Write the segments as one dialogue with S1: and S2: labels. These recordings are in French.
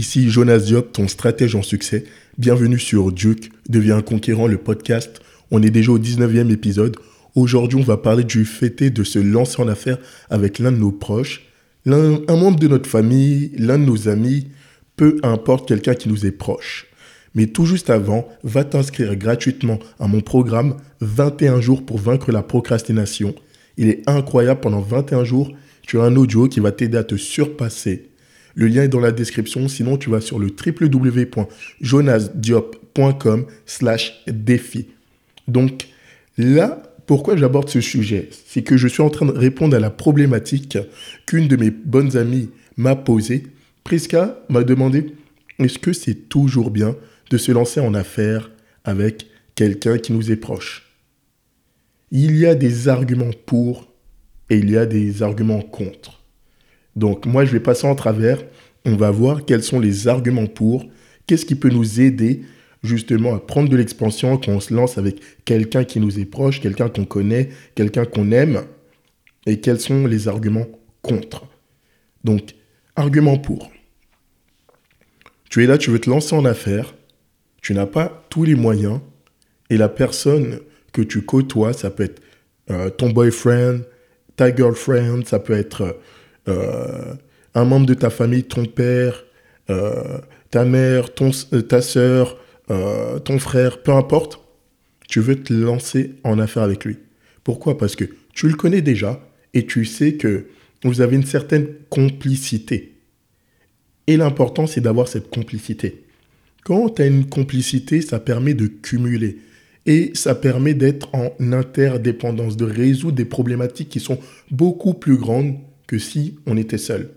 S1: Ici Jonas Diop, ton stratège en succès. Bienvenue sur Duke, deviens conquérant le podcast. On est déjà au 19e épisode. Aujourd'hui, on va parler du fait de se lancer en affaires avec l'un de nos proches, un membre de notre famille, l'un de nos amis, peu importe quelqu'un qui nous est proche. Mais tout juste avant, va t'inscrire gratuitement à mon programme 21 jours pour vaincre la procrastination. Il est incroyable pendant 21 jours, tu as un audio qui va t'aider à te surpasser. Le lien est dans la description, sinon tu vas sur le www.jonasdiop.com slash défi. Donc là, pourquoi j'aborde ce sujet? C'est que je suis en train de répondre à la problématique qu'une de mes bonnes amies m'a posée. Priska m'a demandé, est-ce que c'est toujours bien de se lancer en affaires avec quelqu'un qui nous est proche? Il y a des arguments pour et il y a des arguments contre. Donc moi, je vais passer en travers. On va voir quels sont les arguments pour, qu'est-ce qui peut nous aider justement à prendre de l'expansion quand on se lance avec quelqu'un qui nous est proche, quelqu'un qu'on connaît, quelqu'un qu'on aime, et quels sont les arguments contre? Donc, argument pour. Tu es là, tu veux te lancer en affaires, tu n'as pas tous les moyens et la personne que tu côtoies, ça peut être euh, ton boyfriend, ta girlfriend, ça peut être euh, un membre de ta famille, ton père, euh, ta mère, ton, ta soeur, ton frère, peu importe, tu veux te lancer en affaire avec lui. Pourquoi? Parce que tu le connais déjà et tu sais que vous avez une certaine complicité. Et l'important, c'est d'avoir cette complicité. Quand tu as une complicité, ça permet de cumuler. Et ça permet d'être en interdépendance, de résoudre des problématiques qui sont beaucoup plus grandes que si on était seul.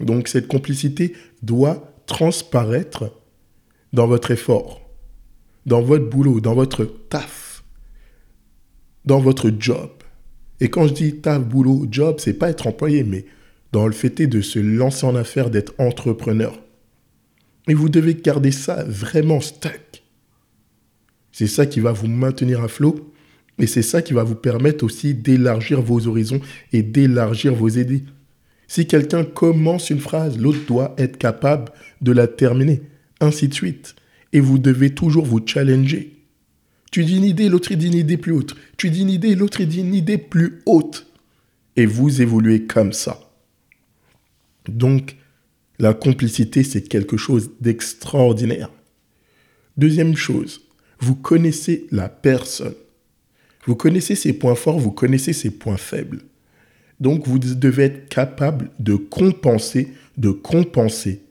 S1: Donc cette complicité doit transparaître dans votre effort, dans votre boulot, dans votre taf, dans votre job. Et quand je dis taf, boulot, job, c'est pas être employé, mais dans le fait de se lancer en affaires, d'être entrepreneur. Et vous devez garder ça vraiment stack. C'est ça qui va vous maintenir à flot. Et c'est ça qui va vous permettre aussi d'élargir vos horizons et d'élargir vos idées. Si quelqu'un commence une phrase, l'autre doit être capable de la terminer. Ainsi de suite. Et vous devez toujours vous challenger. Tu dis une idée, l'autre dit une idée plus haute. Tu dis une idée, l'autre dit une idée plus haute. Et vous évoluez comme ça. Donc, la complicité, c'est quelque chose d'extraordinaire. Deuxième chose, vous connaissez la personne. Vous connaissez ses points forts, vous connaissez ses points faibles. Donc vous devez être capable de compenser, de compenser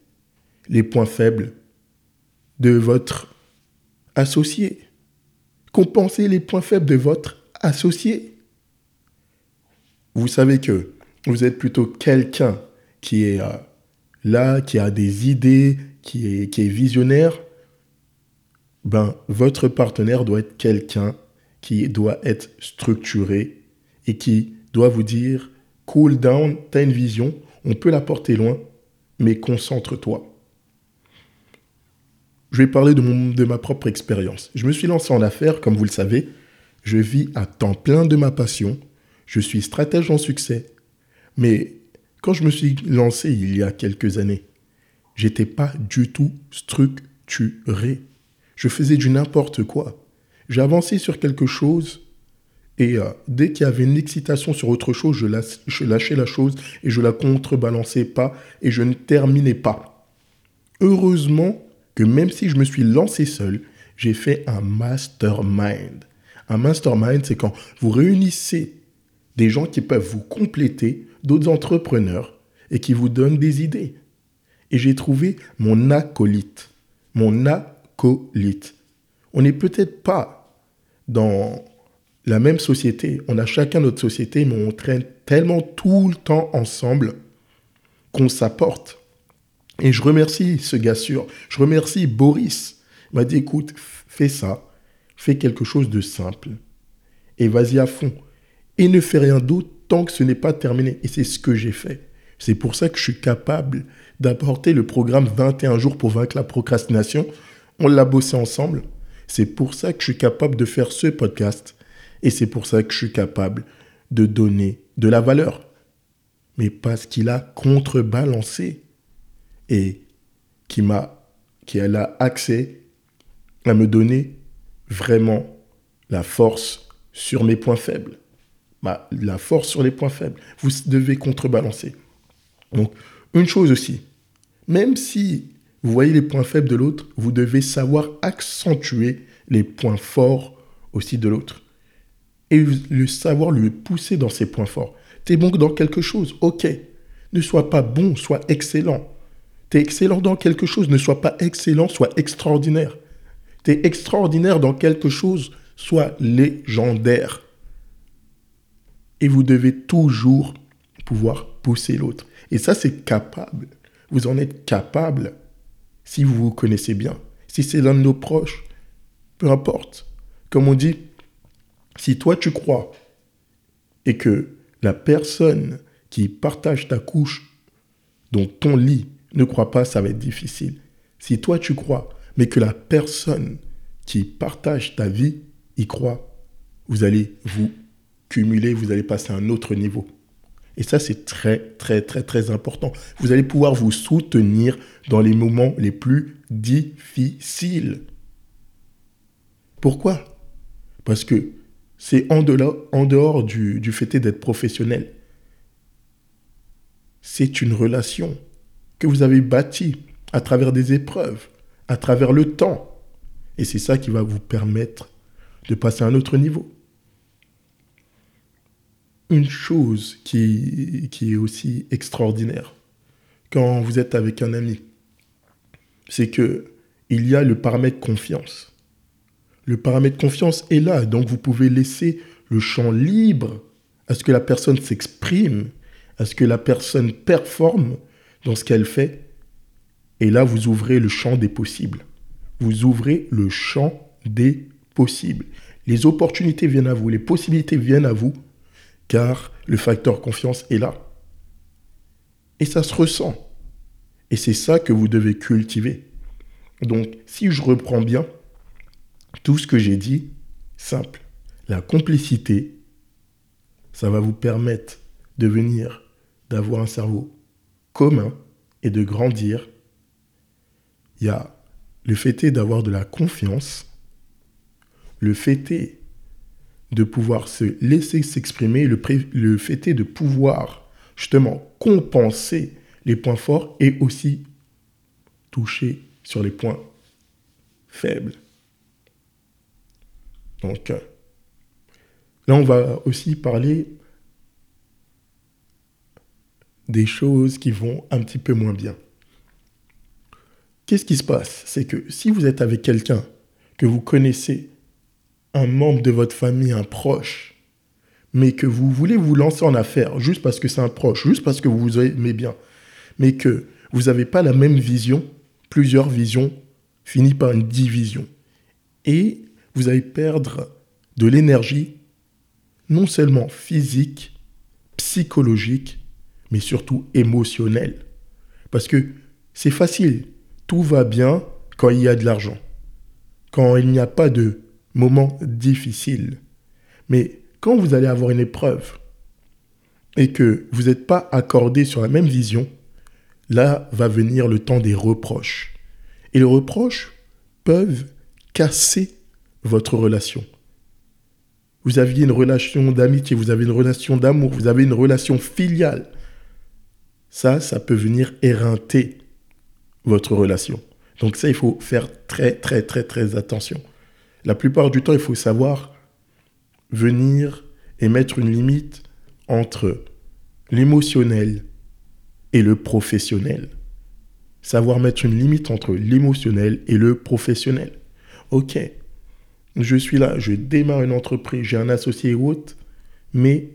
S1: les points faibles de votre associé. Compenser les points faibles de votre associé. Vous savez que vous êtes plutôt quelqu'un qui est euh, là, qui a des idées, qui est, qui est visionnaire, ben, votre partenaire doit être quelqu'un qui doit être structuré et qui doit vous dire cool down, tu as une vision, on peut la porter loin, mais concentre-toi. Je vais parler de, mon, de ma propre expérience. Je me suis lancé en affaires, comme vous le savez. Je vis à temps plein de ma passion. Je suis stratège en succès. Mais quand je me suis lancé il y a quelques années, j'étais pas du tout structuré. Je faisais du n'importe quoi. J'avançais sur quelque chose et euh, dès qu'il y avait une excitation sur autre chose, je, je lâchais la chose et je la contrebalançais pas et je ne terminais pas. Heureusement que même si je me suis lancé seul, j'ai fait un mastermind. Un mastermind, c'est quand vous réunissez des gens qui peuvent vous compléter d'autres entrepreneurs et qui vous donnent des idées. Et j'ai trouvé mon acolyte. Mon acolyte. On n'est peut-être pas dans la même société. On a chacun notre société, mais on traîne tellement tout le temps ensemble qu'on s'apporte. Et je remercie ce gars sûr. Je remercie Boris. Il m'a dit écoute, fais ça. Fais quelque chose de simple. Et vas-y à fond. Et ne fais rien d'autre tant que ce n'est pas terminé. Et c'est ce que j'ai fait. C'est pour ça que je suis capable d'apporter le programme 21 jours pour vaincre la procrastination. On l'a bossé ensemble. C'est pour ça que je suis capable de faire ce podcast. Et c'est pour ça que je suis capable de donner de la valeur. Mais parce qu'il a contrebalancé. Et qui m'a, qui a accès à me donner vraiment la force sur mes points faibles. La force sur les points faibles. Vous devez contrebalancer. Donc, une chose aussi, même si vous voyez les points faibles de l'autre, vous devez savoir accentuer les points forts aussi de l'autre. Et le savoir lui pousser dans ses points forts. Tu es bon dans quelque chose, ok. Ne sois pas bon, sois excellent. Tu es excellent dans quelque chose, ne sois pas excellent, sois extraordinaire. Tu es extraordinaire dans quelque chose, sois légendaire. Et vous devez toujours pouvoir pousser l'autre. Et ça, c'est capable. Vous en êtes capable si vous vous connaissez bien. Si c'est l'un de nos proches, peu importe. Comme on dit, si toi tu crois et que la personne qui partage ta couche, donc ton lit, ne croit pas, ça va être difficile. Si toi tu crois, mais que la personne qui partage ta vie y croit, vous allez vous cumuler, vous allez passer à un autre niveau. Et ça, c'est très, très, très, très important. Vous allez pouvoir vous soutenir dans les moments les plus difficiles. Pourquoi? Parce que c'est en dehors, du, du fait d'être professionnel. C'est une relation que vous avez bâtie à travers des épreuves, à travers le temps. Et c'est ça qui va vous permettre de passer à un autre niveau une chose qui, qui est aussi extraordinaire quand vous êtes avec un ami, c'est que il y a le paramètre confiance. Le paramètre confiance est là, donc vous pouvez laisser le champ libre à ce que la personne s'exprime, à ce que la personne performe dans ce qu'elle fait. Et là, vous ouvrez le champ des possibles. Vous ouvrez le champ des possibles. Les opportunités viennent à vous, les possibilités viennent à vous car le facteur confiance est là. Et ça se ressent. Et c'est ça que vous devez cultiver. Donc, si je reprends bien tout ce que j'ai dit, simple. La complicité, ça va vous permettre de venir, d'avoir un cerveau commun et de grandir. Il y a le fait d'avoir de la confiance. Le fait de pouvoir se laisser s'exprimer, le, le fait est de pouvoir justement compenser les points forts et aussi toucher sur les points faibles. Donc euh, là, on va aussi parler des choses qui vont un petit peu moins bien. Qu'est-ce qui se passe? C'est que si vous êtes avec quelqu'un que vous connaissez un membre de votre famille, un proche, mais que vous voulez vous lancer en affaires juste parce que c'est un proche, juste parce que vous vous aimez bien, mais que vous n'avez pas la même vision, plusieurs visions finissent par une division. Et vous allez perdre de l'énergie, non seulement physique, psychologique, mais surtout émotionnelle. Parce que c'est facile, tout va bien quand il y a de l'argent. Quand il n'y a pas de moment difficile. Mais quand vous allez avoir une épreuve et que vous n'êtes pas accordé sur la même vision, là va venir le temps des reproches. Et les reproches peuvent casser votre relation. Vous aviez une relation d'amitié, vous avez une relation d'amour, vous avez une relation filiale. Ça, ça peut venir éreinter votre relation. Donc ça, il faut faire très, très, très, très attention. La plupart du temps, il faut savoir venir et mettre une limite entre l'émotionnel et le professionnel. Savoir mettre une limite entre l'émotionnel et le professionnel. Ok, je suis là, je démarre une entreprise, j'ai un associé ou autre, mais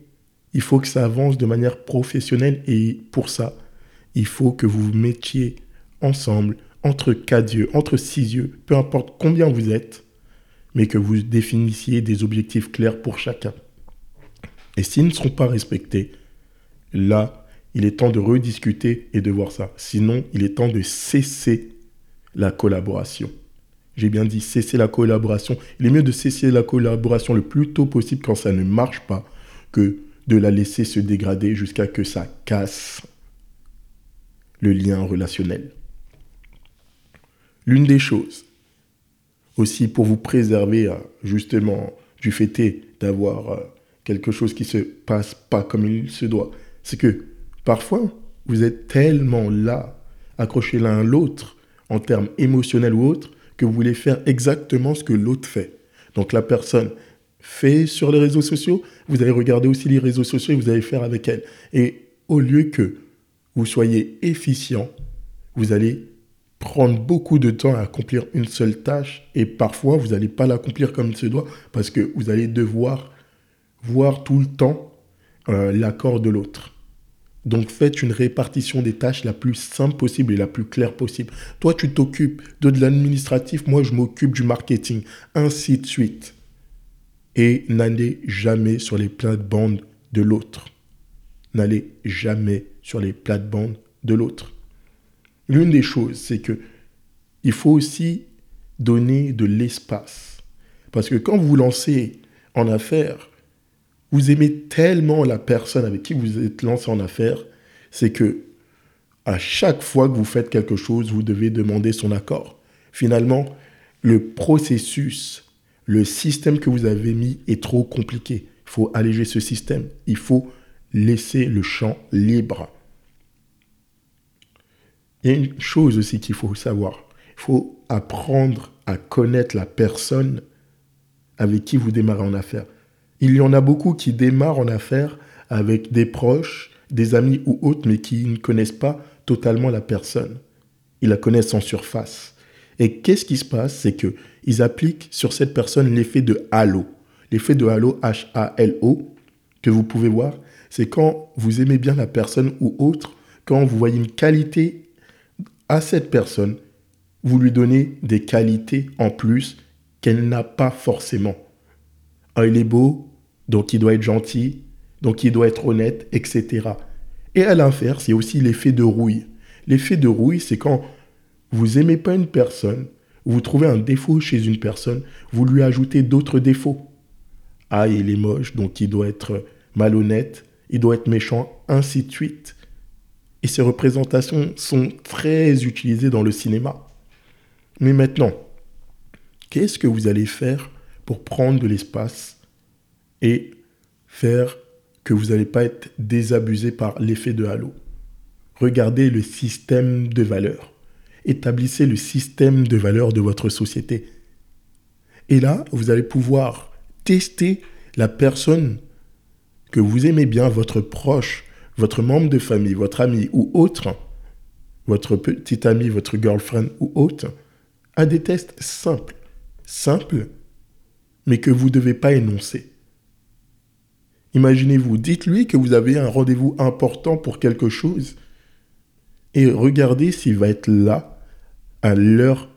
S1: il faut que ça avance de manière professionnelle et pour ça, il faut que vous vous mettiez ensemble, entre quatre yeux, entre six yeux, peu importe combien vous êtes, mais que vous définissiez des objectifs clairs pour chacun. Et s'ils ne sont pas respectés, là, il est temps de rediscuter et de voir ça. Sinon, il est temps de cesser la collaboration. J'ai bien dit cesser la collaboration. Il est mieux de cesser la collaboration le plus tôt possible quand ça ne marche pas que de la laisser se dégrader jusqu'à que ça casse le lien relationnel. L'une des choses, aussi pour vous préserver euh, justement du fait d'avoir euh, quelque chose qui se passe pas comme il se doit, c'est que parfois, vous êtes tellement là, accrochés l'un à l'autre, en termes émotionnels ou autres, que vous voulez faire exactement ce que l'autre fait. Donc la personne fait sur les réseaux sociaux, vous allez regarder aussi les réseaux sociaux et vous allez faire avec elle. Et au lieu que vous soyez efficient, vous allez prendre beaucoup de temps à accomplir une seule tâche et parfois vous n'allez pas l'accomplir comme il se doit parce que vous allez devoir voir tout le temps euh, l'accord de l'autre. Donc faites une répartition des tâches la plus simple possible et la plus claire possible. Toi, tu t'occupes de, de l'administratif, moi, je m'occupe du marketing, ainsi de suite. Et n'allez jamais sur les plates-bandes de l'autre. N'allez jamais sur les plates-bandes de l'autre. L'une des choses, c'est que il faut aussi donner de l'espace. Parce que quand vous vous lancez en affaires, vous aimez tellement la personne avec qui vous êtes lancé en affaires, c'est que à chaque fois que vous faites quelque chose, vous devez demander son accord. Finalement, le processus, le système que vous avez mis est trop compliqué. Il faut alléger ce système. Il faut laisser le champ libre. Il y a une chose aussi qu'il faut savoir. Il faut apprendre à connaître la personne avec qui vous démarrez en affaires. Il y en a beaucoup qui démarrent en affaires avec des proches, des amis ou autres, mais qui ne connaissent pas totalement la personne. Ils la connaissent en surface. Et qu'est-ce qui se passe? C'est que ils appliquent sur cette personne l'effet de halo. L'effet de halo, H-A-L-O, que vous pouvez voir, c'est quand vous aimez bien la personne ou autre, quand vous voyez une qualité à cette personne, vous lui donnez des qualités en plus qu'elle n'a pas forcément. Ah, il est beau, donc il doit être gentil, donc il doit être honnête, etc. Et à l'inverse, il y a aussi l'effet de rouille. L'effet de rouille, c'est quand vous aimez pas une personne, vous trouvez un défaut chez une personne, vous lui ajoutez d'autres défauts. Ah, il est moche, donc il doit être malhonnête, il doit être méchant, ainsi de suite. Et ces représentations sont très utilisées dans le cinéma. Mais maintenant, qu'est-ce que vous allez faire pour prendre de l'espace et faire que vous n'allez pas être désabusé par l'effet de halo? Regardez le système de valeurs. Établissez le système de valeurs de votre société. Et là, vous allez pouvoir tester la personne que vous aimez bien, votre proche, votre membre de famille, votre ami ou autre, votre petit ami, votre girlfriend ou autre, à des tests simples. Simples mais que vous ne devez pas énoncer. Imaginez-vous, dites-lui que vous avez un rendez-vous important pour quelque chose et regardez s'il va être là à l'heure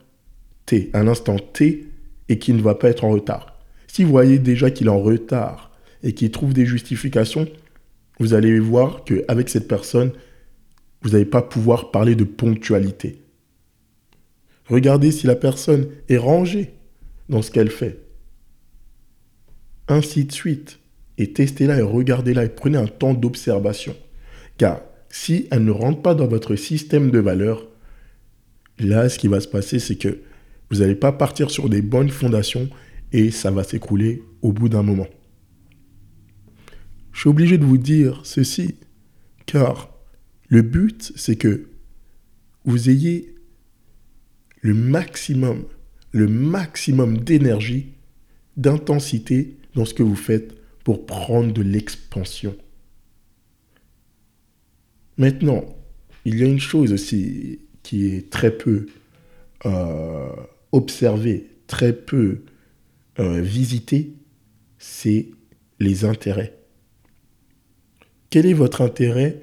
S1: T, à l'instant T, et qu'il ne va pas être en retard. Si vous voyez déjà qu'il est en retard et qu'il trouve des justifications, vous allez voir qu'avec cette personne, vous n'allez pas pouvoir parler de ponctualité. Regardez si la personne est rangée dans ce qu'elle fait ainsi de suite. Et testez-la et regardez-la et prenez un temps d'observation. Car si elle ne rentre pas dans votre système de valeurs, là, ce qui va se passer, c'est que vous n'allez pas partir sur des bonnes fondations et ça va s'écrouler au bout d'un moment. Je suis obligé de vous dire ceci, car le but, c'est que vous ayez le maximum, le maximum d'énergie, d'intensité dans ce que vous faites pour prendre de l'expansion. Maintenant, il y a une chose aussi qui est très peu euh, observée, très peu euh, visitée, c'est les intérêts. Quel est votre intérêt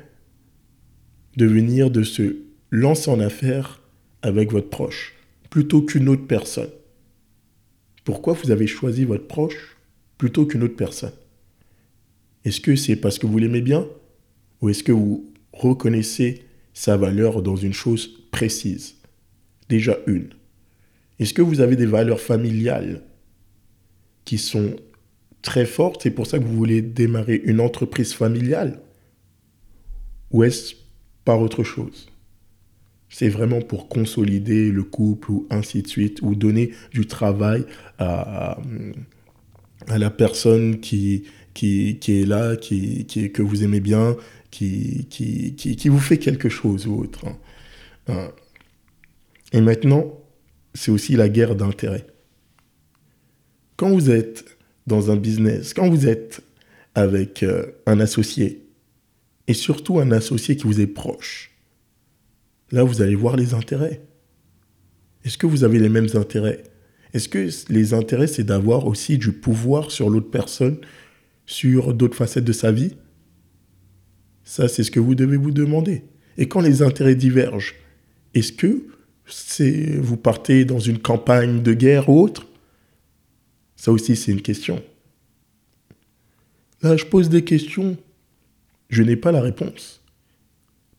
S1: de venir de se lancer en affaires avec votre proche plutôt qu'une autre personne? Pourquoi vous avez choisi votre proche plutôt qu'une autre personne? Est-ce que c'est parce que vous l'aimez bien ou est-ce que vous reconnaissez sa valeur dans une chose précise? Déjà une. Est-ce que vous avez des valeurs familiales qui sont très fortes C'est pour ça que vous voulez démarrer une entreprise familiale Ou est-ce par autre chose? C'est vraiment pour consolider le couple ou ainsi de suite, ou donner du travail à, à la personne qui, qui, qui est là, qui, qui, que vous aimez bien, qui, qui, qui, vous fait quelque chose ou autre. Hein. Hein. Et maintenant, c'est aussi la guerre d'intérêt. Quand vous êtes dans un business, quand vous êtes avec euh, un associé, et surtout un associé qui vous est proche, là, vous allez voir les intérêts. Est-ce que vous avez les mêmes intérêts? Est-ce que les intérêts, c'est d'avoir aussi du pouvoir sur l'autre personne, sur d'autres facettes de sa vie? Ça, c'est ce que vous devez vous demander. Et quand les intérêts divergent, est-ce que vous partez dans une campagne de guerre ou autre? Ça aussi, c'est une question. Là, je pose des questions. Je n'ai pas la réponse.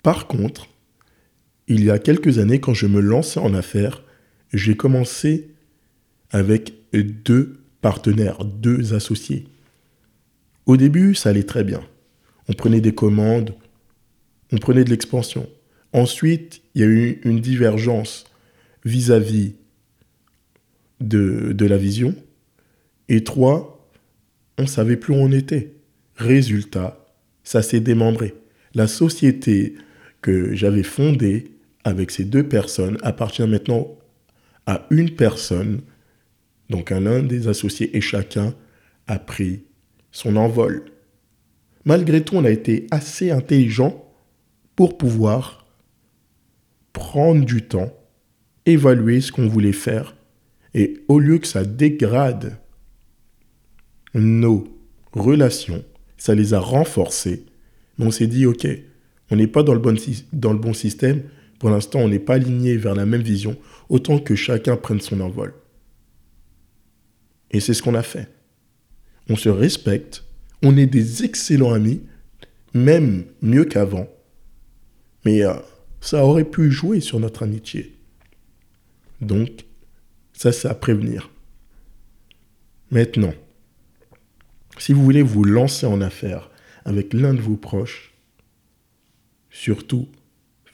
S1: Par contre, il y a quelques années, quand je me lançais en affaires, j'ai commencé avec deux partenaires, deux associés. Au début, ça allait très bien. On prenait des commandes, on prenait de l'expansion. Ensuite, il y a eu une divergence vis-à-vis de, la vision. Et trois, on savait plus où on était. Résultat, ça s'est démembré. La société que j'avais fondée avec ces deux personnes appartient maintenant à une personne, donc à l'un des associés, et chacun a pris son envol. Malgré tout, on a été assez intelligent pour pouvoir prendre du temps, évaluer ce qu'on voulait faire, et au lieu que ça dégrade nos relations, ça les a renforcées, on s'est dit, ok, on n'est pas dans le, bon, dans le bon système, pour l'instant, on n'est pas aligné vers la même vision, autant que chacun prenne son envol. Et c'est ce qu'on a fait. On se respecte, on est des excellents amis, même mieux qu'avant. Mais euh, ça aurait pu jouer sur notre amitié. Donc, ça, c'est à prévenir. Maintenant, si vous voulez vous lancer en affaires avec l'un de vos proches, surtout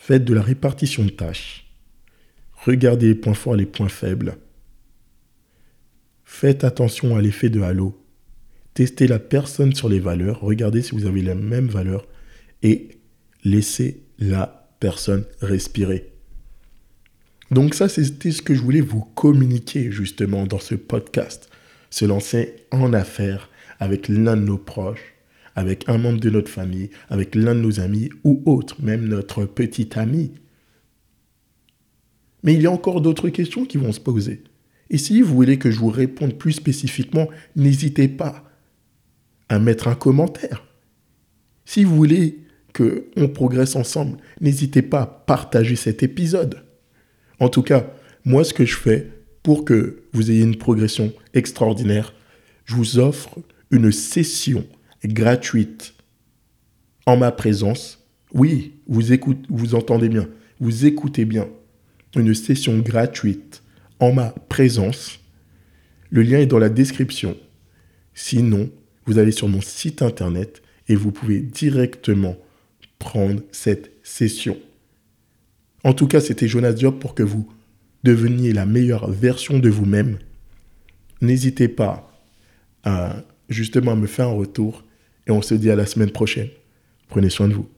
S1: Faites de la répartition de tâches. Regardez les points forts et les points faibles. Faites attention à l'effet de halo. Testez la personne sur les valeurs. Regardez si vous avez les mêmes valeurs. Et laissez la personne respirer. Donc ça, c'était ce que je voulais vous communiquer justement dans ce podcast. Se lancer en affaires avec l'un de nos proches avec un membre de notre famille, avec l'un de nos amis ou autre, même notre petit ami. Mais il y a encore d'autres questions qui vont se poser. Et si vous voulez que je vous réponde plus spécifiquement, n'hésitez pas à mettre un commentaire. Si vous voulez qu'on progresse ensemble, n'hésitez pas à partager cet épisode. En tout cas, moi, ce que je fais pour que vous ayez une progression extraordinaire, je vous offre une session gratuite en ma présence. Oui, vous, écoutez, vous entendez bien, vous écoutez bien. Une session gratuite en ma présence. Le lien est dans la description. Sinon, vous allez sur mon site internet et vous pouvez directement prendre cette session. En tout cas, c'était Jonas Diop pour que vous deveniez la meilleure version de vous-même. N'hésitez pas à justement me faire un retour et on se dit à la semaine prochaine. Prenez soin de vous.